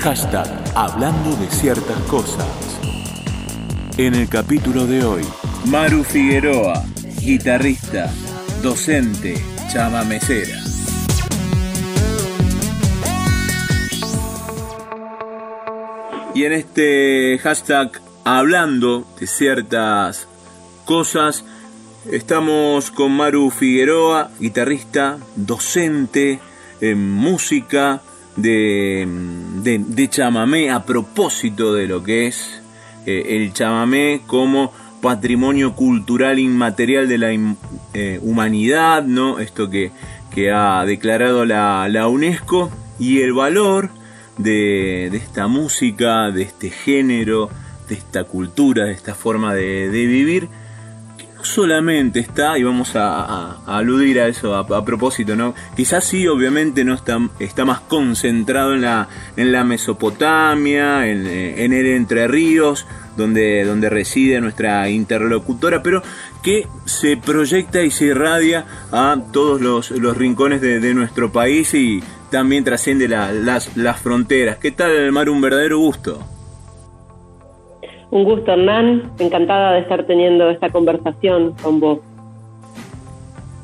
Hashtag Hablando de ciertas cosas. En el capítulo de hoy, Maru Figueroa, guitarrista, docente, chamamecera. Y en este hashtag hablando de ciertas cosas, estamos con Maru Figueroa, guitarrista, docente en música de, de, chamamé a propósito de lo que es eh, el chamamé como patrimonio cultural inmaterial de la eh, humanidad, ¿no? Esto que, que ha declarado la, la UNESCO y el valor de, esta música, de este género, de esta cultura, de esta forma de, vivir, solamente está, y vamos a, aludir a eso a, propósito, ¿no? Quizás sí, obviamente no está, está más concentrado en la, en la Mesopotamia, en, en el Entre Ríos, donde, donde reside nuestra interlocutora, pero que se proyecta y se irradia a todos los, los rincones de, de nuestro país y también trasciende las, las fronteras. ¿Qué tal, Mar? Un verdadero gusto. Un gusto, Hernán. Encantada de estar teniendo esta conversación con vos.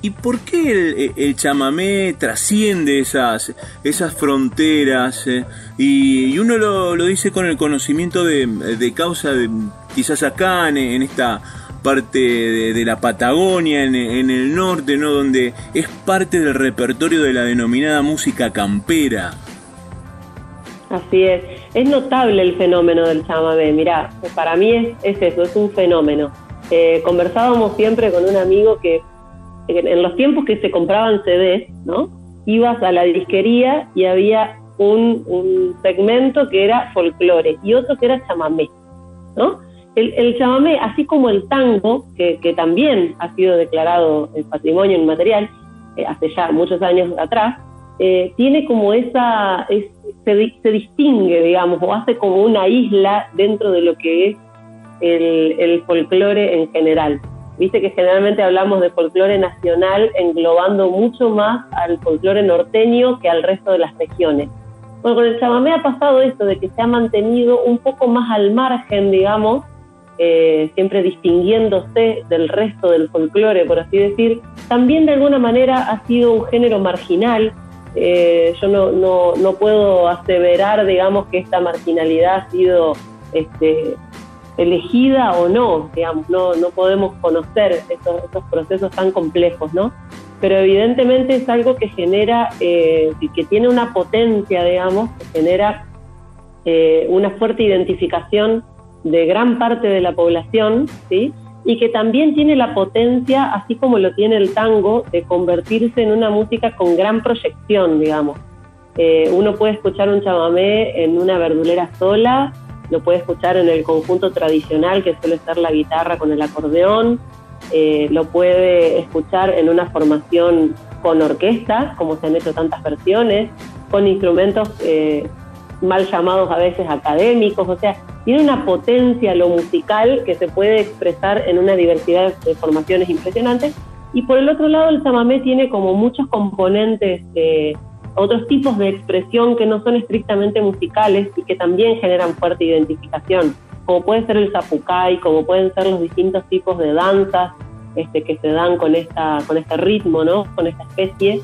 ¿Y por qué el, chamamé trasciende esas, esas fronteras? Eh? Y, uno lo, lo, dice con el conocimiento de, de causa, de, quizás acá en, en esta parte de, la Patagonia, en, el norte, ¿no? Donde es parte del repertorio de la denominada música campera. Así es. Es notable el fenómeno del chamamé. Mirá, para mí es, eso, es un fenómeno. Eh, conversábamos siempre con un amigo que en los tiempos que se compraban CDs, ¿no? Ibas a la disquería y había un, un segmento que era folclore y otro que era chamamé, ¿no? el, chamamé, así como el tango, que, también ha sido declarado patrimonio inmaterial eh, hace ya muchos años atrás, eh, tiene como esa, se, distingue, digamos, o hace como una isla dentro de lo que es el, el folclore en general. Viste que generalmente hablamos de folclore nacional englobando mucho más al folclore norteño que al resto de las regiones. Bueno, con el chamamé ha pasado esto de que se ha mantenido un poco más al margen, digamos, eh, siempre distinguiéndose del resto del folclore, por así decir, también de alguna manera ha sido un género marginal. Eh, yo no, no, no, puedo aseverar, digamos, que esta marginalidad ha sido este, elegida o no, digamos, no, no podemos conocer estos, procesos tan complejos, ¿no? Pero evidentemente es algo que genera, eh, que tiene una potencia, digamos, que genera una fuerte identificación de gran parte de la población, ¿sí? Y que también tiene la potencia, así como lo tiene el tango, de convertirse en una música con gran proyección, digamos. Eh, uno puede escuchar un chamamé en una verdulera sola, lo puede escuchar en el conjunto tradicional, que suele ser la guitarra con el acordeón, eh, lo puede escuchar en una formación con orquesta, como se han hecho tantas versiones, con instrumentos eh, mal llamados a veces académicos, o sea, tiene una potencia lo musical que se puede expresar en una diversidad de formaciones impresionantes. Y por el otro lado, el chamamé tiene como muchos componentes, de otros tipos de expresión que no son estrictamente musicales y que también generan fuerte identificación, como puede ser el zapucay, como pueden ser los distintos tipos de danzas este, que se dan con, esta, con este ritmo, ¿no? con esta especie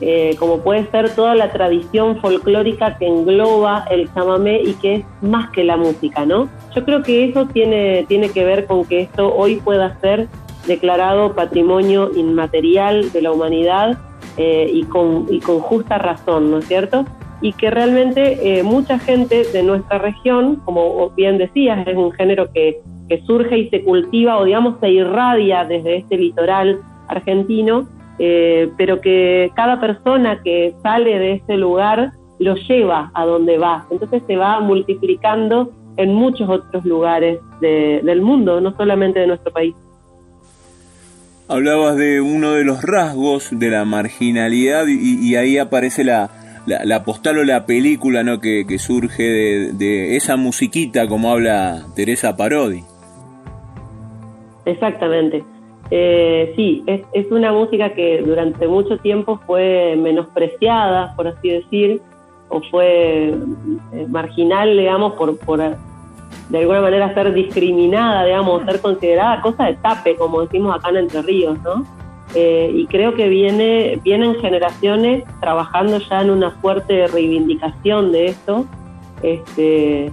eh, como puede ser toda la tradición folclórica que engloba el chamamé y que es más que la música, ¿no? Yo creo que eso tiene, tiene que ver con que esto hoy pueda ser declarado patrimonio inmaterial de la humanidad eh, y, con, y con justa razón, ¿no es cierto? Y que realmente eh, mucha gente de nuestra región, como bien decías, es un género que, que surge y se cultiva o digamos se irradia desde este litoral argentino, eh, pero que cada persona que sale de ese lugar lo lleva a donde va. Entonces se va multiplicando en muchos otros lugares del mundo, no solamente de nuestro país. Hablabas de uno de los rasgos de la marginalidad y, ahí aparece la, la, postal o la película ¿no? que, surge de, de, esa musiquita como habla Teresa Parodi. Exactamente. Eh, sí, es, una música que durante mucho tiempo fue menospreciada, por así decir, o fue marginal, digamos, por, por de alguna manera ser discriminada, digamos, ser considerada cosa de tape, como decimos acá en Entre Ríos, ¿no? Eh, y creo que viene, vienen generaciones trabajando ya en una fuerte reivindicación de esto. Este,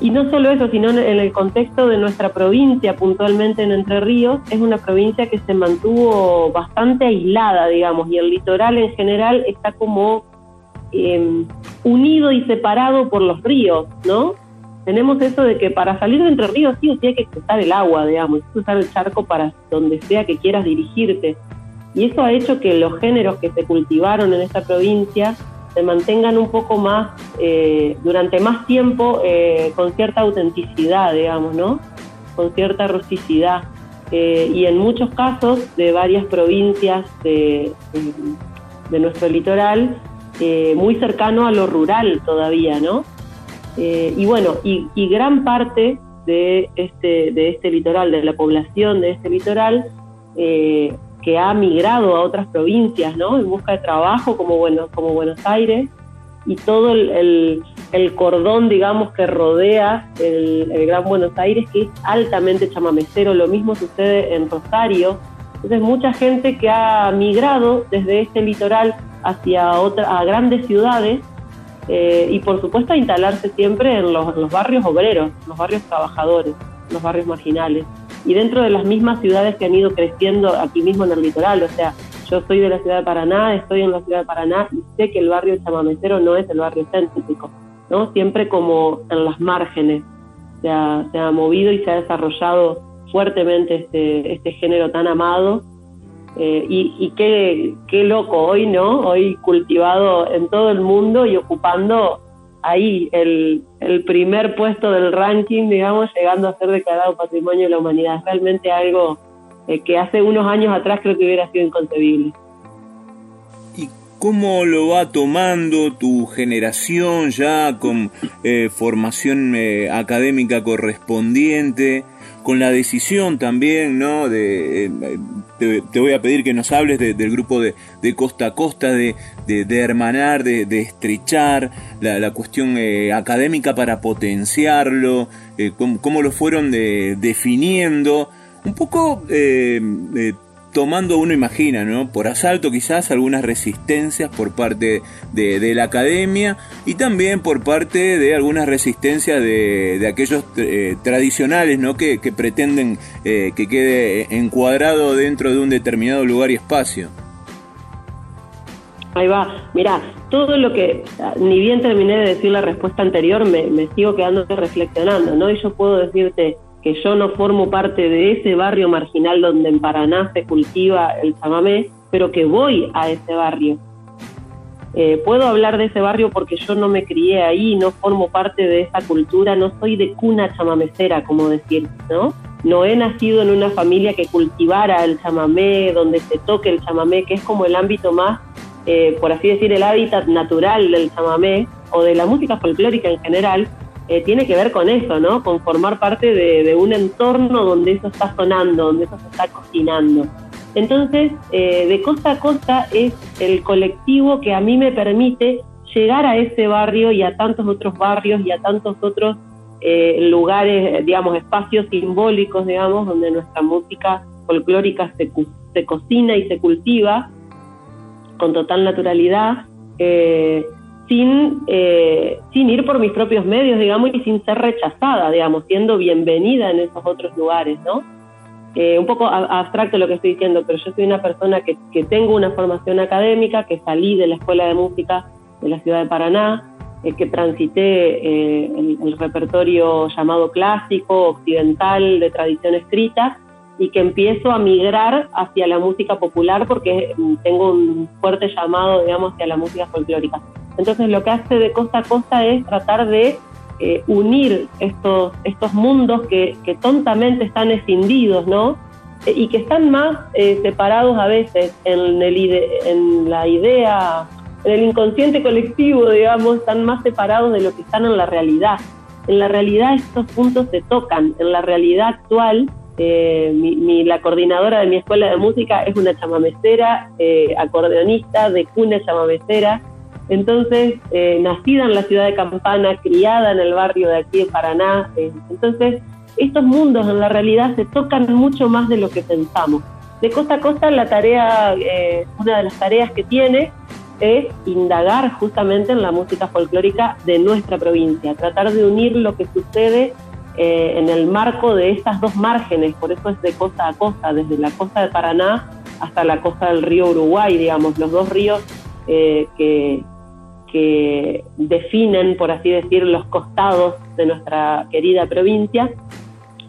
y no solo eso, sino en el contexto de nuestra provincia, puntualmente en Entre Ríos, es una provincia que se mantuvo bastante aislada, digamos, y el litoral en general está como eh, unido y separado por los ríos, ¿no? tenemos eso de que para salir de Entre Ríos sí o sí que cruzar el agua, digamos, cruzar el charco para donde sea que quieras dirigirte. Y eso ha hecho que los géneros que se cultivaron en esta provincia se mantengan un poco más, eh, durante más tiempo, eh, con cierta autenticidad, digamos, ¿no? Con cierta rusticidad. Eh, y en muchos casos de varias provincias de, de nuestro litoral, muy cercano a lo rural todavía, ¿no? Y bueno, y, gran parte de este, de este litoral, de la población de este litoral, que ha migrado a otras provincias, ¿no? En busca de trabajo, como, bueno, como Buenos Aires, y todo el, cordón, digamos, que rodea el, Gran Buenos Aires, que es altamente chamamecero. Lo mismo sucede en Rosario. Entonces, mucha gente que ha migrado desde este litoral hacia otra, a grandes ciudades eh, y por supuesto instalarse siempre en los, barrios obreros, los barrios trabajadores, los barrios marginales y dentro de las mismas ciudades que han ido creciendo aquí mismo en el litoral, o sea, yo soy de la ciudad de Paraná, estoy en la ciudad de Paraná y sé que el barrio chamamecero no es el barrio céntrico, ¿no? Siempre como en las márgenes se ha, se ha movido y se ha desarrollado fuertemente este, este género tan amado eh, y, qué, qué, loco hoy, ¿no? Hoy cultivado en todo el mundo y ocupando ahí el, el, primer puesto del ranking, digamos, llegando a ser declarado Patrimonio de la Humanidad. Es realmente algo eh, que hace unos años atrás creo que hubiera sido inconcebible. ¿Y cómo lo va tomando tu generación ya con eh, formación académica correspondiente? con la decisión también, ¿no? De, eh, te, voy a pedir que nos hables del grupo de, costa a costa, de, de hermanar, de, estrechar la, cuestión eh, académica para potenciarlo, eh, cómo, lo fueron definiendo. Un poco tomando, uno imagina, ¿no? Por asalto quizás algunas resistencias por parte de, la academia y también por parte de algunas resistencias de, aquellos eh, tradicionales, ¿no? Que, pretenden eh, que quede encuadrado dentro de un determinado lugar y espacio. Ahí va, mira, todo lo que, ni bien terminé de decir la respuesta anterior, me, me sigo quedando reflexionando, ¿no? Y yo puedo decirte, que yo no formo parte de ese barrio marginal donde en Paraná se cultiva el chamamé, pero que voy a ese barrio. Eh, puedo hablar de ese barrio porque yo no me crié ahí, no formo parte de esa cultura, no soy de cuna chamamecera, como decir, ¿no? No he nacido en una familia que cultivara el chamamé, donde se toque el chamamé, que es como el ámbito más, eh, por así decir, el hábitat natural del chamamé o de la música folclórica en general, eh, tiene que ver con eso, ¿no? Con formar parte de, un entorno donde eso está sonando, donde eso se está cocinando. Entonces, eh, de costa a costa es el colectivo que a mí me permite llegar a ese barrio y a tantos otros barrios y a tantos otros eh, lugares, digamos, espacios simbólicos, digamos, donde nuestra música folclórica se, se cocina y se cultiva con total naturalidad. Eh, sin, eh, sin ir por mis propios medios, digamos, y sin ser rechazada, digamos, siendo bienvenida en esos otros lugares, ¿no? Eh, un poco abstracto lo que estoy diciendo, pero yo soy una persona que, que tengo una formación académica, que salí de la Escuela de Música de la ciudad de Paraná, eh, que transité el, el, repertorio llamado clásico, occidental, de tradición escrita, y que empiezo a migrar hacia la música popular porque tengo un fuerte llamado, digamos, hacia la música folclórica. Entonces lo que hace de costa a costa es tratar de eh, unir estos, estos mundos que, tontamente están escindidos, ¿no? Eh, y que están más eh, separados a veces en, el en la idea, en el inconsciente colectivo, digamos, están más separados de lo que están en la realidad. En la realidad estos puntos se tocan, en la realidad actual mi, la coordinadora de mi escuela de música es una chamamecera, acordeonista de cuna chamamecera, Entonces, eh, nacida en la ciudad de Campana, criada en el barrio de aquí de Paraná. Eh, entonces, estos mundos en la realidad se tocan mucho más de lo que pensamos. De costa a costa, la tarea, eh, una de las tareas que tiene es indagar justamente en la música folclórica de nuestra provincia, tratar de unir lo que sucede en el marco de estas dos márgenes, por eso es de costa a costa, desde la costa de Paraná hasta la costa del río Uruguay, digamos, los dos ríos que, que definen, por así decir, los costados de nuestra querida provincia,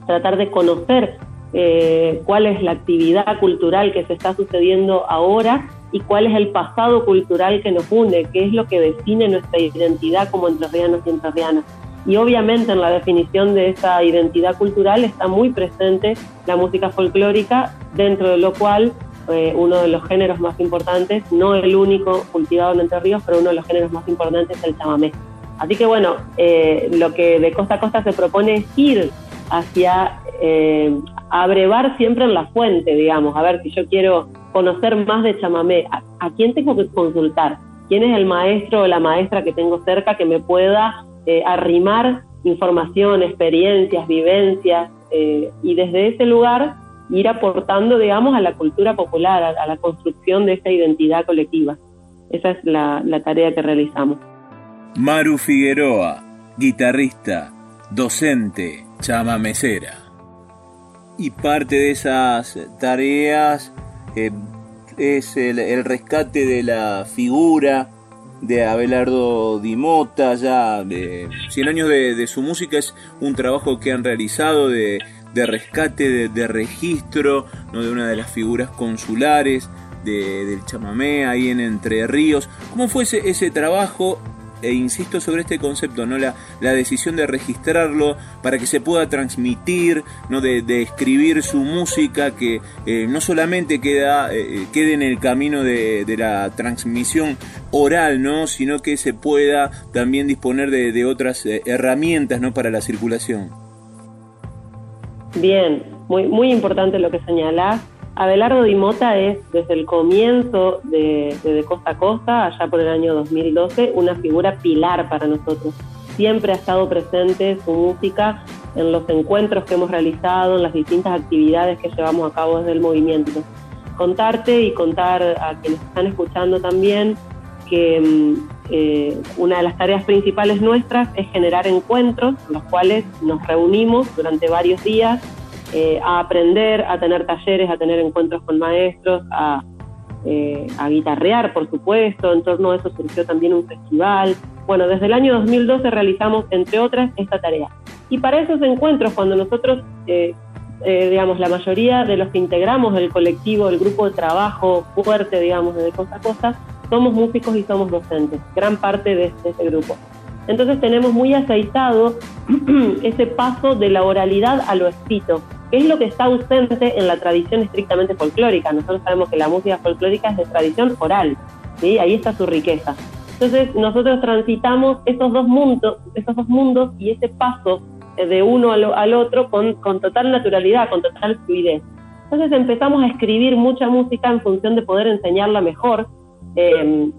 tratar de conocer eh, cuál es la actividad cultural que se está sucediendo ahora y cuál es el pasado cultural que nos une, qué es lo que define nuestra identidad como entrerrianos y entrerrianas. Y obviamente en la definición de esa identidad cultural está muy presente la música folclórica, dentro de lo cual uno de los géneros más importantes, no el único cultivado en Entre Ríos, pero uno de los géneros más importantes es el chamamé. Así que bueno, eh, lo que de costa a costa se propone es ir hacia eh, abrevar siempre en la fuente, digamos, a ver si yo quiero conocer más de chamamé, ¿a, quién tengo que consultar? ¿Quién es el maestro o la maestra que tengo cerca que me pueda eh, arrimar información, experiencias, vivencias? y desde ese lugar ir aportando, digamos, a la cultura popular, a, la construcción de esta identidad colectiva. Esa es la, tarea que realizamos. Maru Figueroa, guitarrista, docente, chamamecera. Y parte de esas tareas eh, es el, rescate de la figura de Abelardo Dimota, ya de 100 años de, de, su música, es un trabajo que han realizado de de rescate, de, registro ¿no? de una de las figuras consulares del chamamé ahí en Entre Ríos. ¿Cómo fue ese, trabajo? E insisto sobre este concepto, ¿no? La, la, decisión de registrarlo para que se pueda transmitir, ¿no? de, escribir su música, que eh, no solamente queda, eh, quede en el camino de, la transmisión oral, ¿no? sino que se pueda también disponer de, otras eh, herramientas ¿no? para la circulación. Bien, muy, muy importante lo que señalás. Abelardo Di Mota es, desde el comienzo de, de, Costa a Costa, allá por el año 2012, una figura pilar para nosotros. Siempre ha estado presente su música en los encuentros que hemos realizado, en las distintas actividades que llevamos a cabo desde el movimiento. Contarte y contar a quienes están escuchando también que mm, eh, una de las tareas principales nuestras es generar encuentros en los cuales nos reunimos durante varios días eh, a aprender, a tener talleres, a tener encuentros con maestros, a, eh, a guitarrear, por supuesto. En torno a eso surgió también un festival. Bueno, desde el año 2012 realizamos, entre otras, esta tarea. Y para esos encuentros, cuando nosotros, digamos, la mayoría de los que integramos el colectivo, el grupo de trabajo fuerte, digamos, de Costa a somos músicos y somos docentes, gran parte de, este, ese grupo. Entonces tenemos muy aceitado ese paso de la oralidad a lo escrito, que es lo que está ausente en la tradición estrictamente folclórica. Nosotros sabemos que la música folclórica es de tradición oral, ¿sí? ahí está su riqueza. Entonces nosotros transitamos esos dos mundos, esos dos mundos y ese paso de uno al, al otro con, con total naturalidad, con total fluidez. Entonces empezamos a escribir mucha música en función de poder enseñarla mejor, Em,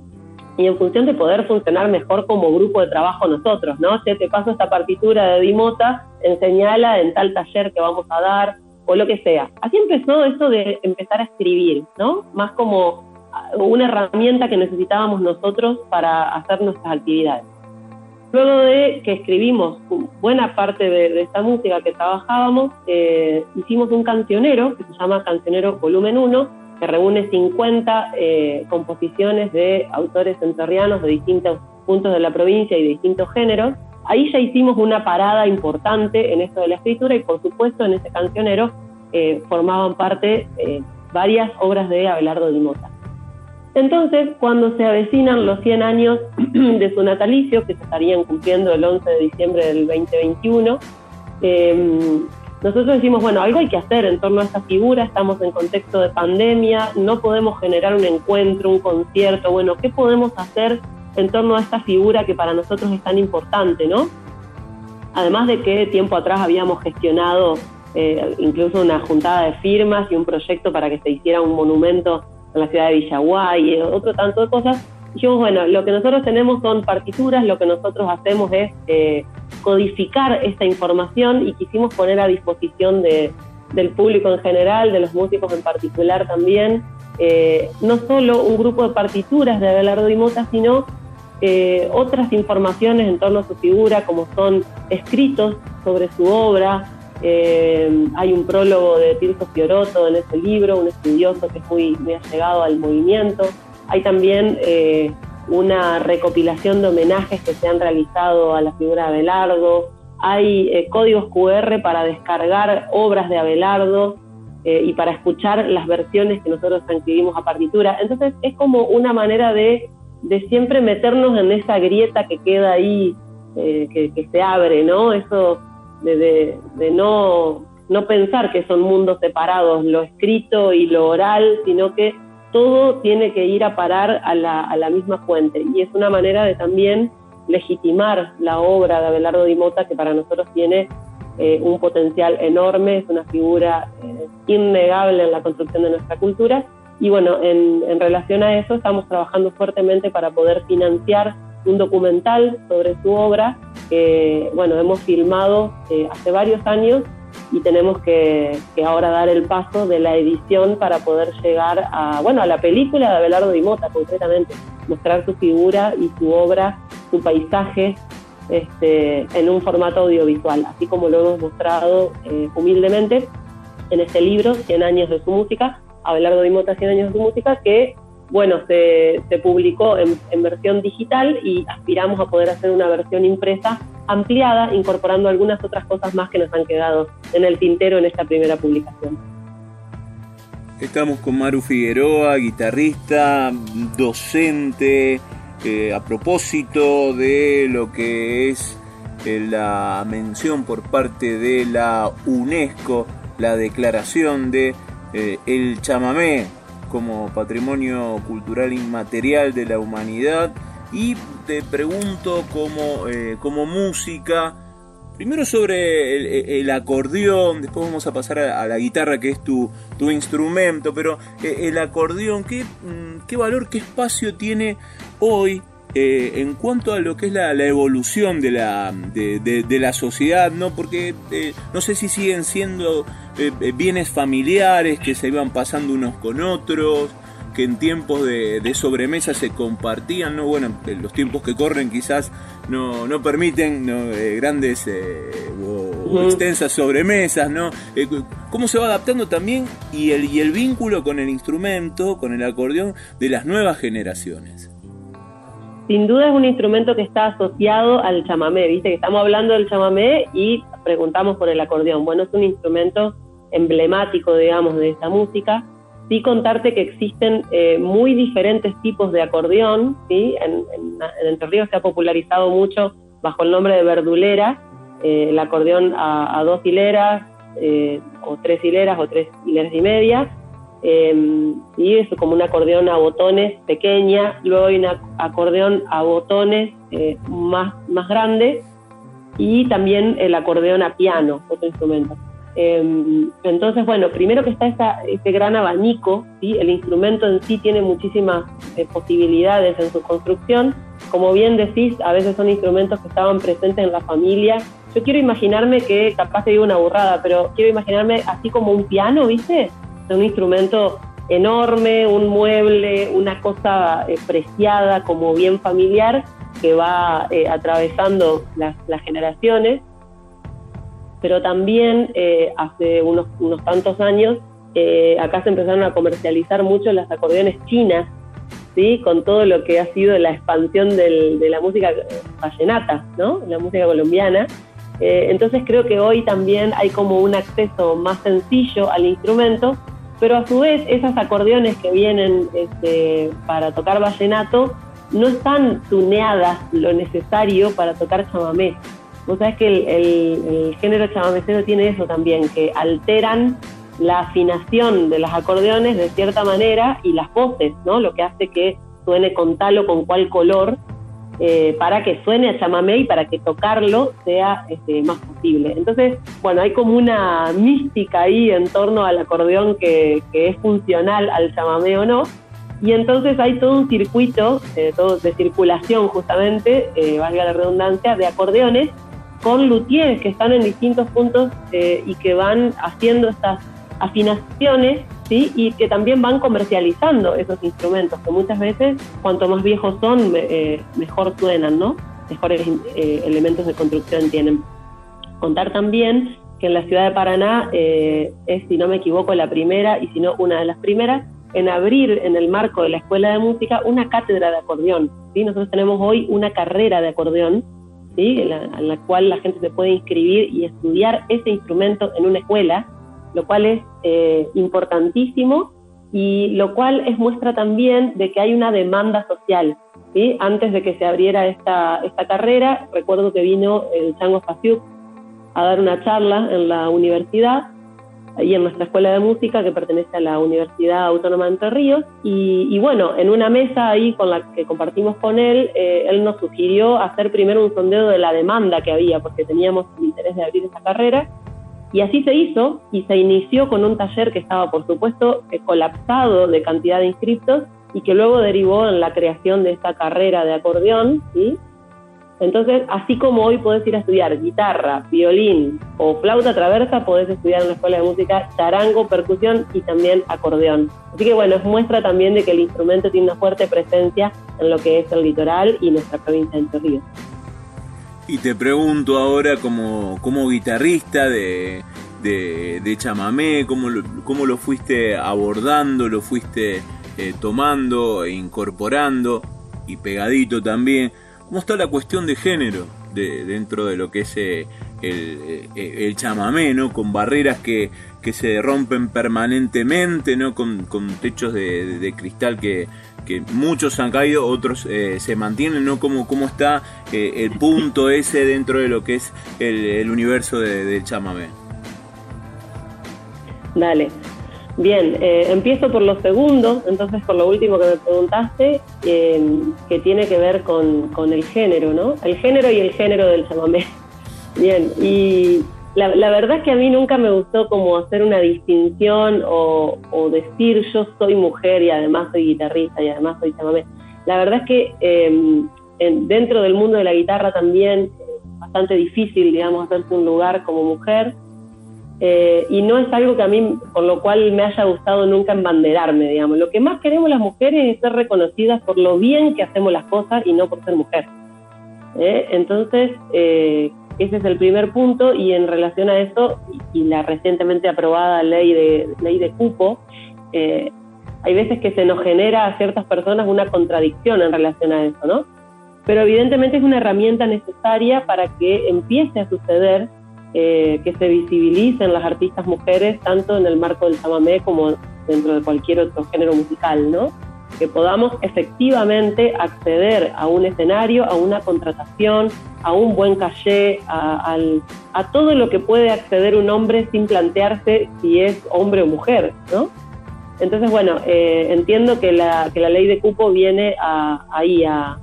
y en función de poder funcionar mejor como grupo de trabajo nosotros, ¿no? Si te paso esta partitura de Dimota, enseñala en tal taller que vamos a dar, o lo que sea. Así empezó eso de empezar a escribir, ¿no? Más como una herramienta que necesitábamos nosotros para hacer nuestras actividades. Luego de que escribimos buena parte de, esta música que trabajábamos, eh, hicimos un cancionero que se llama Cancionero Volumen 1, que reúne 50 eh, composiciones de autores entrerrianos de distintos puntos de la provincia y de distintos géneros. Ahí ya hicimos una parada importante en esto de la escritura y por supuesto en ese cancionero eh, formaban parte eh, varias obras de Abelardo Mota. Entonces, cuando se avecinan los 100 años de su natalicio, que se estarían cumpliendo el 11 de diciembre del 2021, nosotros decimos, bueno, algo hay que hacer en torno a esta figura, estamos en contexto de pandemia, no podemos generar un encuentro, un concierto, bueno, ¿qué podemos hacer en torno a esta figura que para nosotros es tan importante, ¿no? Además de que tiempo atrás habíamos gestionado eh, incluso una juntada de firmas y un proyecto para que se hiciera un monumento en la ciudad de Villaguay y otro tanto de cosas, dijimos, bueno, lo que nosotros tenemos son partituras, lo que nosotros hacemos es eh, codificar esta información y quisimos poner a disposición de, del público en general, de los músicos en particular también, eh, no solo un grupo de partituras de Abelardo y Mota, sino eh, otras informaciones en torno a su figura, como son escritos sobre su obra. hay un prólogo de Tirso Fioroto en ese libro, un estudioso que es muy, muy allegado al movimiento. Hay también eh, una recopilación de homenajes que se han realizado a la figura de Abelardo. Hay eh, códigos QR para descargar obras de Abelardo eh, y para escuchar las versiones que nosotros transcribimos a partitura. Entonces es como una manera de, siempre meternos en esa grieta que queda ahí, que, se abre, ¿no? Eso de, de no, no pensar que son mundos separados, lo escrito y lo oral, sino que todo tiene que ir a parar a la, misma fuente. Y es una manera de también legitimar la obra de Abelardo Di Mota que para nosotros tiene eh, un potencial enorme, es una figura eh, innegable en la construcción de nuestra cultura. Y bueno, en, relación a eso estamos trabajando fuertemente para poder financiar un documental sobre su obra que bueno, hemos filmado eh, hace varios años y tenemos que, ahora dar el paso de la edición para poder llegar a, bueno, a la película de Abelardo Di Mota, concretamente, mostrar su figura y su obra, su paisaje este, en un formato audiovisual, así como lo hemos mostrado eh, humildemente en este libro, 100 años de su música, Abelardo Di Mota, 100 años de su música, que bueno, se, publicó en, versión digital y aspiramos a poder hacer una versión impresa ampliada, incorporando algunas otras cosas más que nos han quedado en el tintero en esta primera publicación. Estamos con Maru Figueroa, guitarrista, docente, eh, a propósito de lo que es eh, la mención por parte de la UNESCO, la declaración de eh, el chamamé como patrimonio cultural inmaterial de la humanidad. Y te pregunto como, eh, como música, primero sobre el, acordeón, después vamos a pasar a, la guitarra que es tu, tu instrumento, pero eh, el acordeón, ¿qué, mm, ¿qué valor, qué espacio tiene hoy eh, en cuanto a lo que es la, evolución de la, de, la sociedad, ¿no? Porque no sé si siguen siendo bienes familiares que se iban pasando unos con otros, que en tiempos de, sobremesa se compartían, ¿no? Bueno, los tiempos que corren quizás no, no permiten eh, grandes eh, o, extensas sobremesas, ¿no? Eh, ¿Cómo se va adaptando también y el, y el vínculo con el instrumento, con el acordeón de las nuevas generaciones? Sin duda es un instrumento que está asociado al chamamé, viste que estamos hablando del chamamé y preguntamos por el acordeón. Bueno, es un instrumento emblemático, digamos, de esta música sí contarte que existen eh, muy diferentes tipos de acordeón, ¿sí? En, Entre Ríos se ha popularizado mucho bajo el nombre de verdulera, eh, el acordeón a, dos hileras, eh, o tres hileras, o tres hileras y media, y es como un acordeón a botones pequeña, luego hay un acordeón a botones más, más grande, y también el acordeón a piano, otro instrumento. Em, entonces, bueno, primero que está esa, ese gran abanico, ¿sí? el instrumento en sí tiene muchísimas eh, posibilidades en su construcción. Como bien decís, a veces son instrumentos que estaban presentes en la familia. Yo quiero imaginarme que, capaz te digo una burrada, pero quiero imaginarme así como un piano, ¿viste? Un instrumento enorme, un mueble, una cosa eh, preciada, como bien familiar, que va eh, atravesando las, generaciones pero también eh, hace unos, tantos años eh, acá se empezaron a comercializar mucho las acordeones chinas, ¿sí? con todo lo que ha sido la expansión de la música vallenata, ¿no? la música colombiana. Entonces creo que hoy también hay como un acceso más sencillo al instrumento, pero a su vez esas acordeones que vienen este, para tocar vallenato no están tuneadas lo necesario para tocar chamamé. Vos sabés que el, género chamamecero tiene eso también, que alteran la afinación de los acordeones de cierta manera y las voces, ¿no? Lo que hace que suene con tal o con cual color eh, para que suene a chamamé y para que tocarlo sea este, más posible. Entonces, bueno, hay como una mística ahí en torno al acordeón que, es funcional al chamamé o no, Y entonces hay todo un circuito, eh, todo de circulación justamente, eh, valga la redundancia, de acordeones con luthiers que están en distintos puntos eh, y que van haciendo estas afinaciones ¿sí? y que también van comercializando esos instrumentos, que muchas veces cuanto más viejos son, mejor suenan, ¿no? mejores elementos de construcción tienen. Contar también que en la ciudad de Paraná es, si no me equivoco, la primera y si no una de las primeras en abrir en el marco de la Escuela de Música una cátedra de acordeón. ¿sí? Nosotros tenemos hoy una carrera de acordeón ¿sí? en, la, cual la gente se puede inscribir y estudiar ese instrumento en una escuela, lo cual es eh, importantísimo y lo cual es muestra también de que hay una demanda social. Antes de que se abriera esta, esta carrera, recuerdo que vino el Chango Faciuk a dar una charla en la universidad y en nuestra escuela de música que pertenece a la Universidad Autónoma de Entre Ríos. Y, bueno, en una mesa ahí con la que compartimos con él, eh, él nos sugirió hacer primero un sondeo de la demanda que había, porque teníamos el interés de abrir esa carrera. Y así se hizo y se inició con un taller que estaba, por supuesto, colapsado de cantidad de inscriptos y que luego derivó en la creación de esta carrera de acordeón, ¿sí? Entonces, así como hoy podés ir a estudiar guitarra, violín o flauta traversa, podés estudiar en la escuela de música charango, percusión y también acordeón. Así que bueno, es muestra también de que el instrumento tiene una fuerte presencia en lo que es el litoral y nuestra provincia de Entre Ríos. Y te pregunto ahora como, como guitarrista de, de, chamamé, ¿cómo lo, ¿cómo lo fuiste abordando, lo fuiste eh, tomando e incorporando y pegadito también? cómo está la cuestión de género de, dentro de lo que es eh, el, eh, el, chamamé, ¿no? Con barreras que, que se rompen permanentemente, ¿no? Con, con techos de, de, cristal que, que, muchos han caído, otros eh, se mantienen, ¿no? ¿Cómo, cómo está el punto ese dentro de lo que es el, universo del chamamé? Dale. Bien, eh, empiezo por lo segundo, entonces por lo último que me preguntaste, que tiene que ver con, el género, ¿no? El género y el género del chamamé. Bien, y la, verdad es que a mí nunca me gustó como hacer una distinción o, decir yo soy mujer y además soy guitarrista y además soy chamamé. La verdad es que em, dentro del mundo de la guitarra también es bastante difícil, digamos, hacerse un lugar como mujer eh, y no es algo que a mí, por lo cual me haya gustado nunca embanderarme, digamos. Lo que más queremos las mujeres es ser reconocidas por lo bien que hacemos las cosas y no por ser mujer. ¿eh? Entonces, eh, ese es el primer punto y en relación a eso y, la recientemente aprobada ley de, ley de cupo, hay veces que se nos genera a ciertas personas una contradicción en relación a eso, ¿no? Pero evidentemente es una herramienta necesaria para que empiece a suceder eh, que se visibilicen las artistas mujeres tanto en el marco del chamamé como dentro de cualquier otro género musical, ¿no? Que podamos efectivamente acceder a un escenario, a una contratación, a un buen caché, a, todo lo que puede acceder un hombre sin plantearse si es hombre o mujer, ¿no? Entonces, bueno, eh, entiendo que la, que la ley de cupo viene ahí a,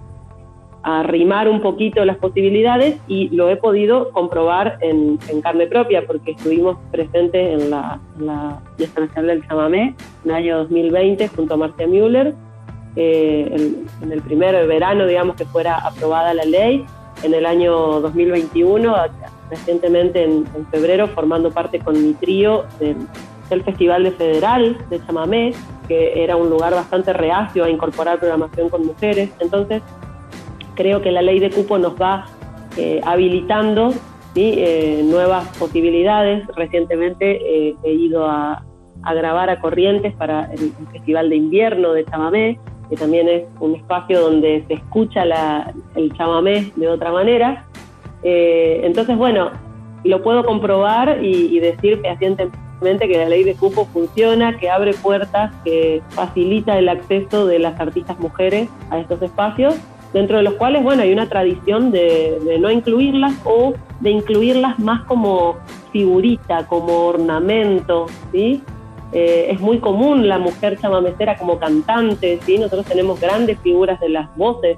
a arrimar un poquito las posibilidades y lo he podido comprobar en, carne propia porque estuvimos presentes en la, Nacional del Chamamé en el año 2020 junto a Marcia Müller, eh, en, el primer verano, digamos, que fuera aprobada la ley, en el año 2021, recientemente en, febrero, formando parte con mi trío del, Festival de Federal de Chamamé, que era un lugar bastante reacio a incorporar programación con mujeres. Entonces, creo que la ley de cupo nos va eh, habilitando eh, nuevas posibilidades. Recientemente eh, he ido a, grabar a Corrientes para el, Festival de Invierno de Chamamé, que también es un espacio donde se escucha el chamamé de otra manera. entonces, bueno, lo puedo comprobar y, y decir fehacientemente que la ley de cupo funciona, que abre puertas, que facilita el acceso de las artistas mujeres a estos espacios dentro de los cuales, bueno, hay una tradición de, no incluirlas o de incluirlas más como figurita, como ornamento, ¿sí? Eh, es muy común la mujer chamamecera como cantante, ¿sí? Nosotros tenemos grandes figuras de las voces,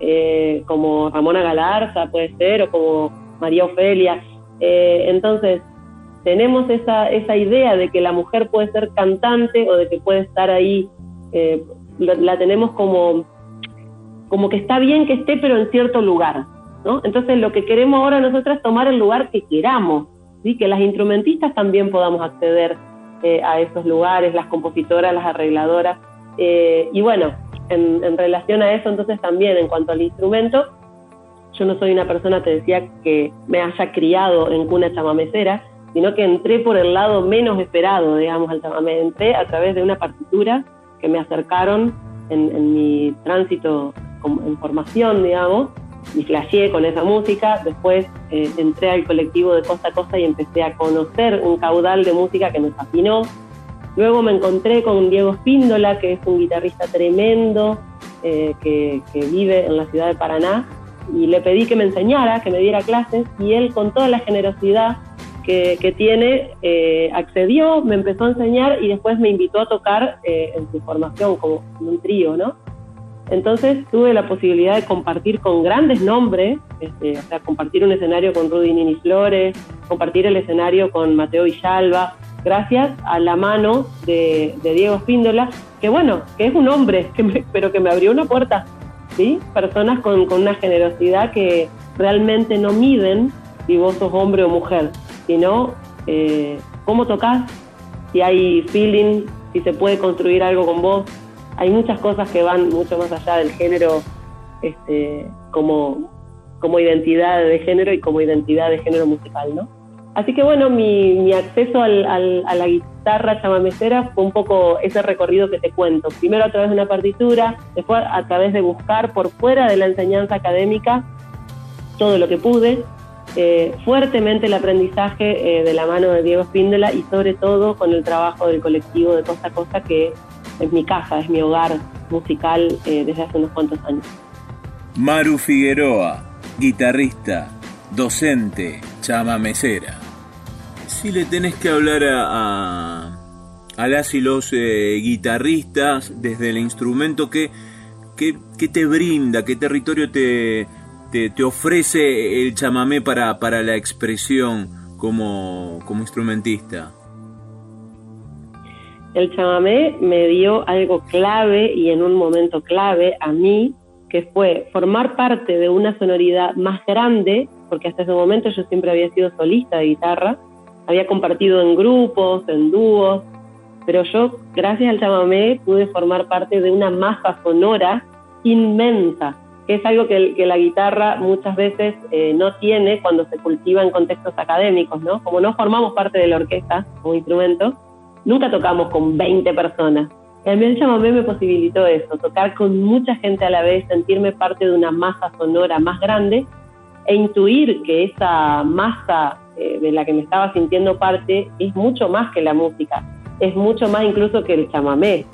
eh, como Ramona Galarza, puede ser, o como María Ofelia. Eh, entonces, tenemos esa, esa idea de que la mujer puede ser cantante o de que puede estar ahí la tenemos como, como que está bien que esté, pero en cierto lugar. ¿no? Entonces lo que queremos ahora nosotros es tomar el lugar que queramos, ¿sí? que las instrumentistas también podamos acceder eh, a esos lugares, las compositoras, las arregladoras. Eh, y bueno, en, relación a eso, entonces también en cuanto al instrumento, yo no soy una persona, te decía, que me haya criado en cuna chamamecera, sino que entré por el lado menos esperado, digamos, al chamamé. Entré a través de una partitura que me acercaron en, en mi tránsito en formación, digamos, y flasheé con esa música. Después eh, entré al colectivo de Costa a Costa y empecé a conocer un caudal de música que me fascinó. Luego me encontré con Diego Spíndola, que es un guitarrista tremendo, eh, que, vive en la ciudad de Paraná, y le pedí que me enseñara, que me diera clases, y él con toda la generosidad que, tiene, eh, accedió, me empezó a enseñar y después me invitó a tocar en su formación como en un trío, ¿no? Entonces tuve la posibilidad de compartir con grandes nombres, este, o sea, compartir un escenario con Rudy Nini Flores, compartir el escenario con Mateo Villalba, gracias a la mano de, Diego Espíndola, que bueno, que es un hombre, pero que me abrió una puerta, ¿sí? Personas con, una generosidad que realmente no miden si vos sos hombre o mujer, sino eh, cómo tocas, si hay feeling, si se puede construir algo con vos, hay muchas cosas que van mucho más allá del género este, como, como identidad de género y como identidad de género musical, ¿no? Así que bueno, mi, mi acceso al, a la guitarra chamamecera fue un poco ese recorrido que te cuento. Primero a través de una partitura, después a través de buscar por fuera de la enseñanza académica todo lo que pude, eh, fuertemente el aprendizaje eh, de la mano de Diego Espíndola y sobre todo con el trabajo del colectivo de Costa a Costa que es mi casa, es mi hogar musical eh, desde hace unos cuantos años. Maru Figueroa, guitarrista, docente, chamamecera. Si le tenés que hablar a, a, las y los eh, guitarristas desde el instrumento, ¿qué, qué, te brinda? ¿Qué territorio te, te, ofrece el chamamé para, para la expresión como, como instrumentista? El chamamé me dio algo clave y en un momento clave a mí, que fue formar parte de una sonoridad más grande, porque hasta ese momento yo siempre había sido solista de guitarra, había compartido en grupos, en dúos, pero yo, gracias al chamamé, pude formar parte de una masa sonora inmensa, que es algo que, la guitarra muchas veces eh, no tiene cuando se cultiva en contextos académicos, ¿no? Como no formamos parte de la orquesta como instrumento, nunca tocamos con 20 personas. El chamamé me posibilitó eso, tocar con mucha gente a la vez, sentirme parte de una masa sonora más grande e intuir que esa masa eh, de la que me estaba sintiendo parte es mucho más que la música, es mucho más incluso que el chamamé,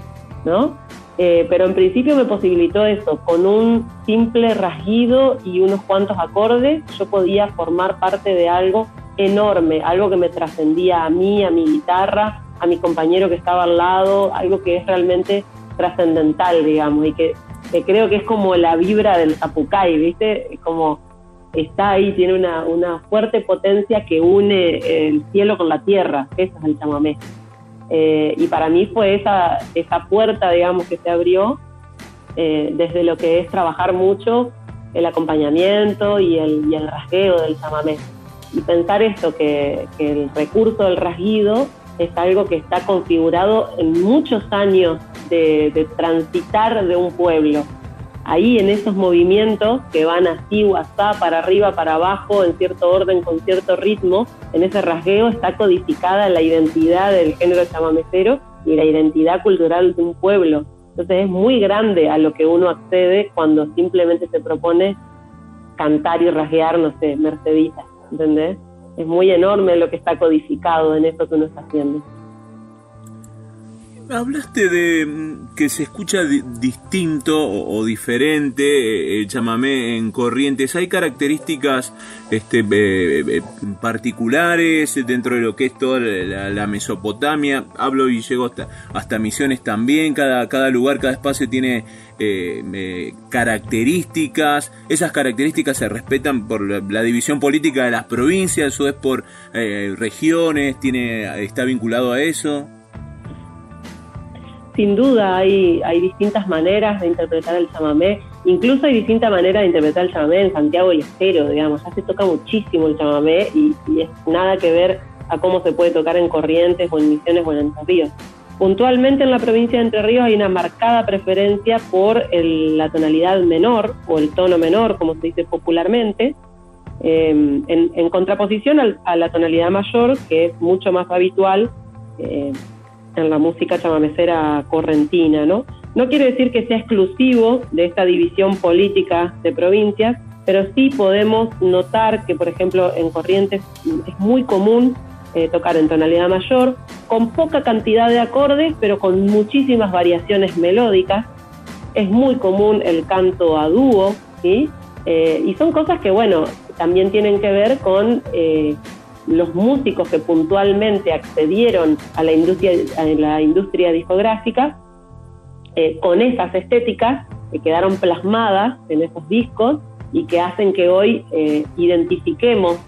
¿no? Eh, pero en principio me posibilitó eso, con un simple rasguido y unos cuantos acordes, yo podía formar parte de algo enorme, algo que me trascendía a mí, a mi guitarra, a mi compañero que estaba al lado, algo que es realmente trascendental, digamos, y que, creo que es como la vibra del Zapucay, ¿viste? Como está ahí, tiene una, una fuerte potencia que une el cielo con la tierra, eso es el chamamé. Eh, y para mí fue esa, esa puerta, digamos, que se abrió eh, desde lo que es trabajar mucho el acompañamiento y el, y el rasgueo del chamamé. Y pensar esto, que, que el recurso del rasguido es algo que está configurado en muchos años de, transitar de un pueblo. Ahí en esos movimientos que van así, WhatsApp, para arriba, para abajo, en cierto orden, con cierto ritmo, en ese rasgueo está codificada la identidad del género chamamecero y la identidad cultural de un pueblo. Entonces es muy grande a lo que uno accede cuando simplemente se propone cantar y rasguear, no sé, Mercedita, ¿entendés? Es muy enorme lo que está codificado en esto que uno está haciendo. Hablaste de mm, que se escucha distinto o, diferente eh, el chamamé en Corrientes. ¿Hay características este, eh, eh, particulares dentro de lo que es toda la, Mesopotamia? Hablo y llego hasta, hasta Misiones también. Cada, cada lugar, cada espacio tiene características. Esas características se respetan por la, división política de las provincias o es por regiones. Tiene, ¿Está vinculado a eso? sin duda hay, hay distintas maneras de interpretar el chamamé, incluso hay distintas maneras de interpretar el chamamé en Santiago del Estero, digamos, ya se toca muchísimo el chamamé y, y, es nada que ver a cómo se puede tocar en Corrientes o en Misiones o en Entre. Puntualmente en la provincia de Entre Ríos hay una marcada preferencia por la tonalidad menor o el tono menor, como se dice popularmente, eh, en, contraposición a la tonalidad mayor, que es mucho más habitual eh, en la música chamamecera correntina. ¿no? no quiere decir que sea exclusivo de esta división política de provincias, pero sí podemos notar que, por ejemplo, en Corrientes es muy común eh, tocar en tonalidad mayor, con poca cantidad de acordes, pero con muchísimas variaciones melódicas. Es muy común el canto a dúo, ¿sí? Eh, y son cosas que, bueno, también tienen que ver con eh, los músicos que puntualmente accedieron a la industria, a la industria discográfica con esas estéticas que quedaron plasmadas en esos discos y que hacen que hoy identifiquemos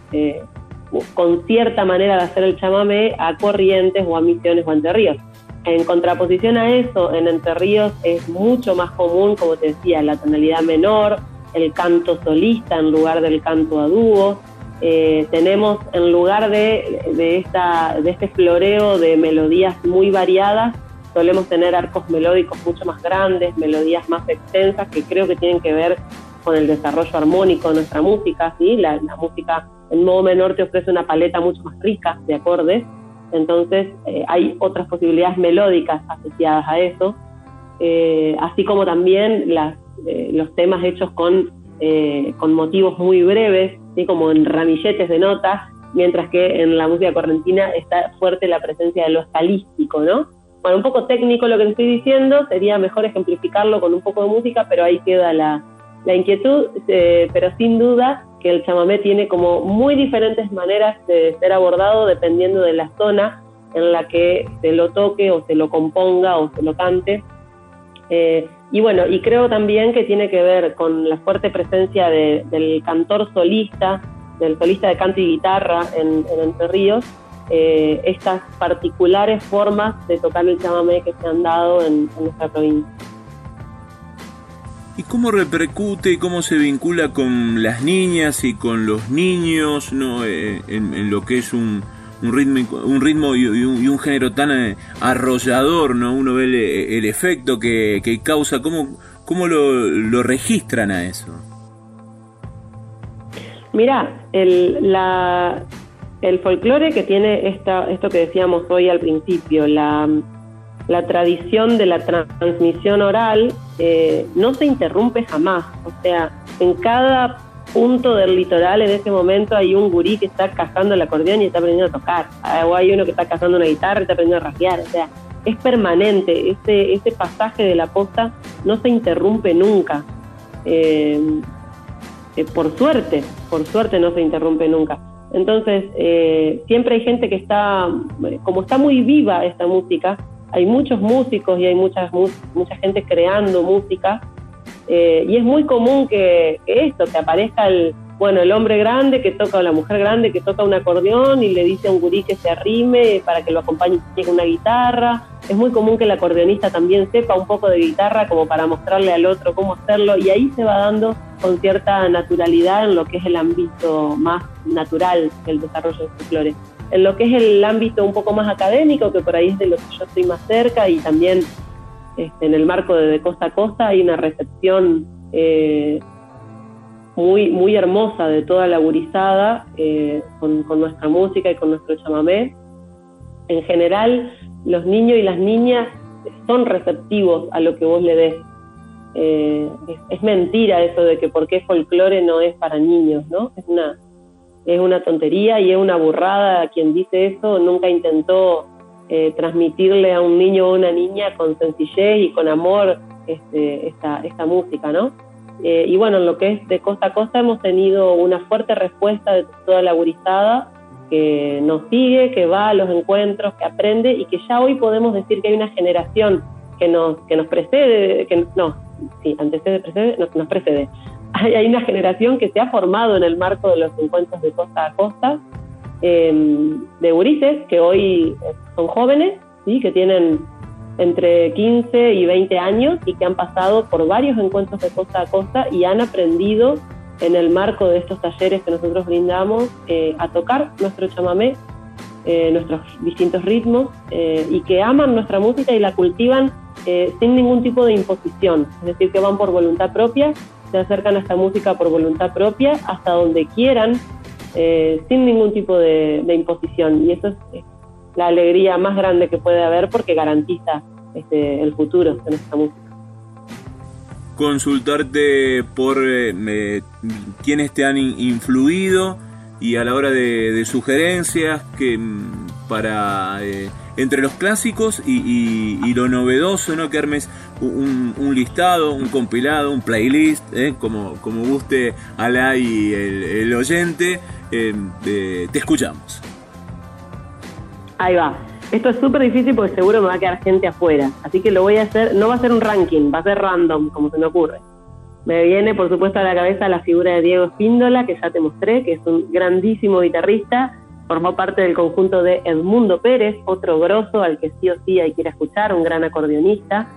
con cierta manera de hacer el chamamé a Corrientes o a Misiones o a Entre Ríos. En contraposición a eso, en Entre Ríos es mucho más común, como te decía, la tonalidad menor, el canto solista en lugar del canto a dúo. Eh, tenemos en lugar de, de, esta, de este floreo de melodías muy variadas, solemos tener arcos melódicos mucho más grandes, melodías más extensas que creo que tienen que ver con el desarrollo armónico de nuestra música, ¿sí? la, la música en modo menor te ofrece una paleta mucho más rica de acordes, entonces eh, hay otras posibilidades melódicas asociadas a eso, eh, así como también las, eh, los temas hechos con, con motivos muy breves, ¿sí? como en ramilletes de notas, mientras que en la música correntina está fuerte la presencia de lo escalístico, ¿no? Bueno, un poco técnico lo que estoy diciendo, sería mejor ejemplificarlo con un poco de música, pero ahí queda la, la inquietud, pero sin duda que el chamamé tiene como muy diferentes maneras de ser abordado dependiendo de la zona en la que se lo toque o se lo componga o se lo cante. Eh, y bueno, y creo también que tiene que ver con la fuerte presencia del cantor solista, del solista de canto y guitarra en, Entre Ríos, eh, estas particulares formas de tocar el chamamé que se han dado en nuestra provincia. ¿Y cómo repercute y cómo se vincula con las niñas y con los niños ¿no? Eh, en, lo que es un, un ritmo, un ritmo y, un, género tan eh, arrollador? ¿no? Uno ve el, efecto que, causa, ¿cómo, cómo lo, registran a eso? Mira, el, la, el folclore que tiene esta, esto que decíamos hoy al principio, la la tradición de la transmisión oral eh, no se interrumpe jamás. O sea, en cada punto del litoral en ese momento hay un gurí que está cazando el acordeón y está aprendiendo a tocar. Ah, o hay uno que está cazando una guitarra y está aprendiendo a rasguear. O sea, es permanente. Ese, ese pasaje de la posta no se interrumpe nunca. Eh, eh, por suerte, por suerte no se interrumpe nunca. Entonces, siempre hay gente que está, como está muy viva esta música, hay muchos músicos y hay mucha, mucha gente creando música. Eh, y es muy común que, esto, que aparezca el, bueno, el hombre grande que toca o la mujer grande que toca un acordeón y le dice a un gurí que se arrime para que lo acompañe con una guitarra. Es muy común que el acordeonista también sepa un poco de guitarra como para mostrarle al otro cómo hacerlo y ahí se va dando con cierta naturalidad en lo que es el ámbito más natural del desarrollo de folclore en lo que es el ámbito un poco más académico, que por ahí es de lo que yo estoy más cerca, y también este, en el marco de, Costa a Costa hay una recepción eh, muy, muy hermosa de toda la gurizada eh, con, nuestra música y con nuestro chamamé. En general, los niños y las niñas son receptivos a lo que vos le des. Eh, es, es, mentira eso de que por qué folclore no es para niños, ¿no? Es una, es una tontería y es una burrada. Quien dice eso nunca intentó eh, transmitirle a un niño o una niña con sencillez y con amor este, esta, esta música, ¿no? Eh, y bueno, en lo que es de costa a costa hemos tenido una fuerte respuesta de toda la gurizada que nos sigue, que va a los encuentros, que aprende y que ya hoy podemos decir que hay una generación que nos, que nos precede, que no, sí, antecede, precede, nos precede, hay, una generación que se ha formado en el marco de los encuentros de costa a costa, em, de Urices, que hoy son jóvenes, ¿sí? que tienen entre 15 y 20 años y que han pasado por varios encuentros de costa a costa y han aprendido en el marco de estos talleres que nosotros brindamos eh, a tocar nuestro chamamé, eh, nuestros distintos ritmos eh, y que aman nuestra música y la cultivan sin ningún tipo de imposición, es decir, que van por voluntad propia, se acercan a esta música por voluntad propia hasta donde quieran, sin ningún tipo de, de imposición y eso es la alegría más grande que puede haber porque garantiza este, el futuro en esta música. Consultarte por eh, quienes te han influido y a la hora de, sugerencias que mm, para eh, entre los clásicos y, lo novedoso, ¿no? Que armes un, listado, un compilado, un playlist, ¿eh? como, guste a la y el, oyente, te escuchamos. Ahí va. Esto es súper difícil porque seguro me va a quedar gente afuera. Así que lo voy a hacer, no va a ser un ranking, va a ser random, como se me ocurre. Me viene, por supuesto, a la cabeza la figura de Diego Espíndola, que ya te mostré, que es un grandísimo guitarrista. Formó parte del conjunto de Edmundo Pérez, otro grosso al que sí o sí hay que ir a escuchar, un gran acordeonista.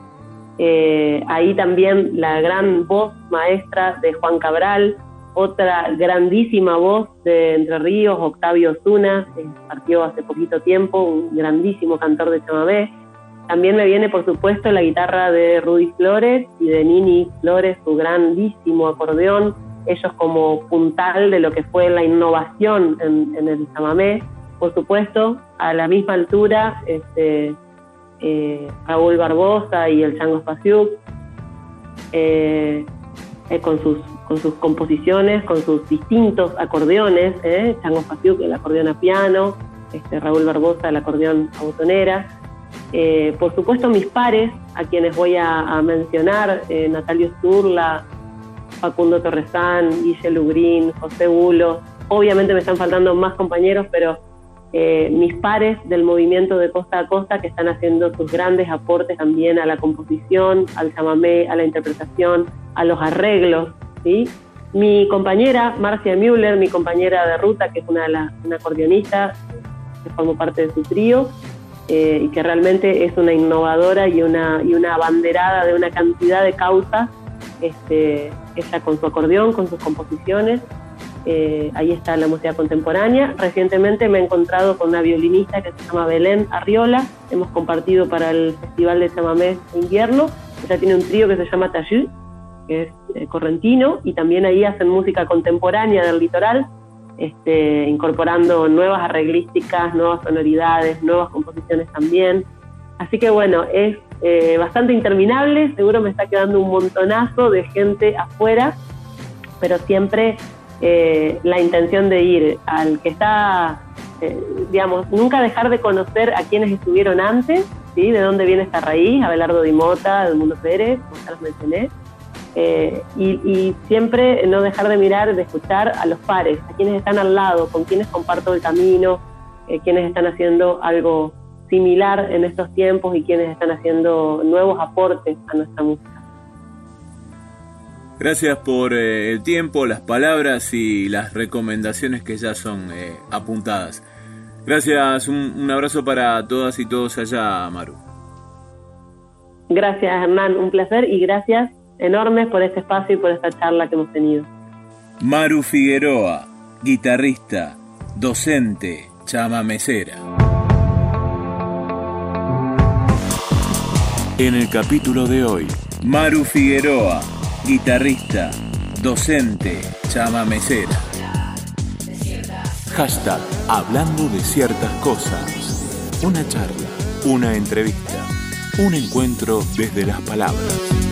Eh, ahí también la gran voz maestra de Juan Cabral, otra grandísima voz de Entre Ríos, Octavio Zuna, que partió hace poquito tiempo, un grandísimo cantor de chamamé. También me viene, por supuesto, la guitarra de Rudy Flores y de Nini Flores, su grandísimo acordeón, ellos como puntal de lo que fue la innovación en, el chamamé. Por supuesto, a la misma altura, este, eh, Raúl Barbosa y el Chango Spasiuk, eh, eh, con sus con sus composiciones, con sus distintos acordeones, ¿eh? Chango Faciuk, el acordeón a piano, este, Raúl Barbosa, el acordeón a botonera. Eh, por supuesto, mis pares, a quienes voy a, mencionar, eh, Natalio Sturla, Facundo Torresán, Guille Lugrín, José Bulo. Obviamente me están faltando más compañeros, pero eh, mis pares del movimiento de costa a costa que están haciendo sus grandes aportes también a la composición, al chamamé, a la interpretación, a los arreglos mi compañera, Marcia Müller, mi compañera de ruta, que es una, una acordeonista, que formó parte de su trío, eh, y que realmente es una innovadora y una, y una abanderada de una cantidad de causas, este, ella con su acordeón, con sus composiciones, eh, ahí está la música contemporánea. Recientemente me he encontrado con una violinista que se llama Belén Arriola, hemos compartido para el Festival de Chamamé Invierno, ella tiene un trío que se llama Tayú, que es eh, correntino, y también ahí hacen música contemporánea del litoral, este, incorporando nuevas arreglísticas, nuevas sonoridades, nuevas composiciones también. Así que bueno, es eh, bastante interminable, seguro me está quedando un montonazo de gente afuera, pero siempre eh, la intención de ir al que está, digamos, nunca dejar de conocer a quienes estuvieron antes, ¿sí? de dónde viene esta raíz, Abelardo Dimota, Mundo Pérez, como ya los mencioné, eh, y, siempre no dejar de mirar, de escuchar a los pares, a quienes están al lado, con quienes comparto el camino, eh, quienes están haciendo algo similar en estos tiempos y quienes están haciendo nuevos aportes a nuestra música. Gracias por eh, el tiempo, las palabras y las recomendaciones que ya son apuntadas. Gracias, un abrazo para todas y todos allá, Maru. Gracias, Hernán, un placer y gracias enormes por este espacio y por esta charla que hemos tenido. Maru Figueroa, guitarrista, docente, chamamecera. En el capítulo de hoy, Maru Figueroa, guitarrista, docente, chamamecera. Hashtag Hablando de ciertas cosas. Una charla, una entrevista, un encuentro desde las palabras.